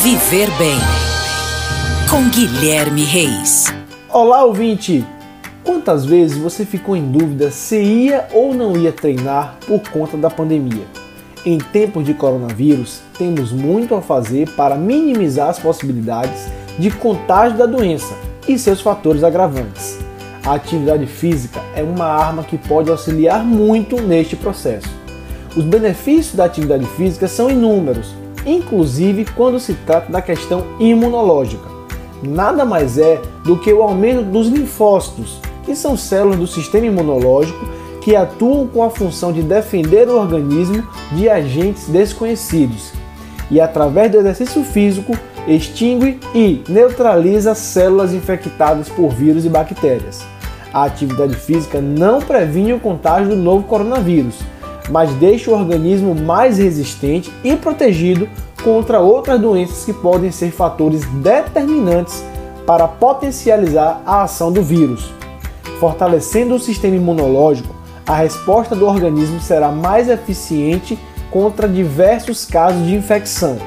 Viver Bem com Guilherme Reis. Olá, ouvinte! Quantas vezes você ficou em dúvida se ia ou não ia treinar por conta da pandemia? Em tempos de coronavírus, temos muito a fazer para minimizar as possibilidades de contágio da doença e seus fatores agravantes. A atividade física é uma arma que pode auxiliar muito neste processo. Os benefícios da atividade física são inúmeros, inclusive quando se trata da questão imunológica. Nada mais é do que o aumento dos linfócitos, que são células do sistema imunológico que atuam com a função de defender o organismo de agentes desconhecidos e, através do exercício físico, extingue e neutraliza células infectadas por vírus e bactérias. A atividade física não previne o contágio do novo coronavírus, mas deixa o organismo mais resistente e protegido contra outras doenças que podem ser fatores determinantes para potencializar a ação do vírus. Fortalecendo o sistema imunológico, a resposta do organismo será mais eficiente contra diversos casos de infecção.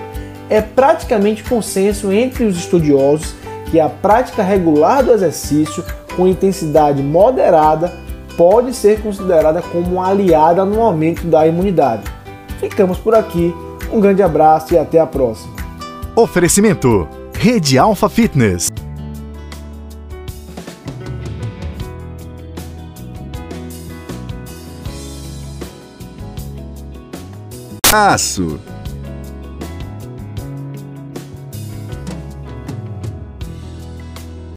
É praticamente consenso entre os estudiosos que a prática regular do exercício com intensidade moderada pode ser considerada como uma aliada no aumento da imunidade. Ficamos por aqui, um grande abraço e até a próxima. Oferecimento: Rede Alfa Fitness. Aço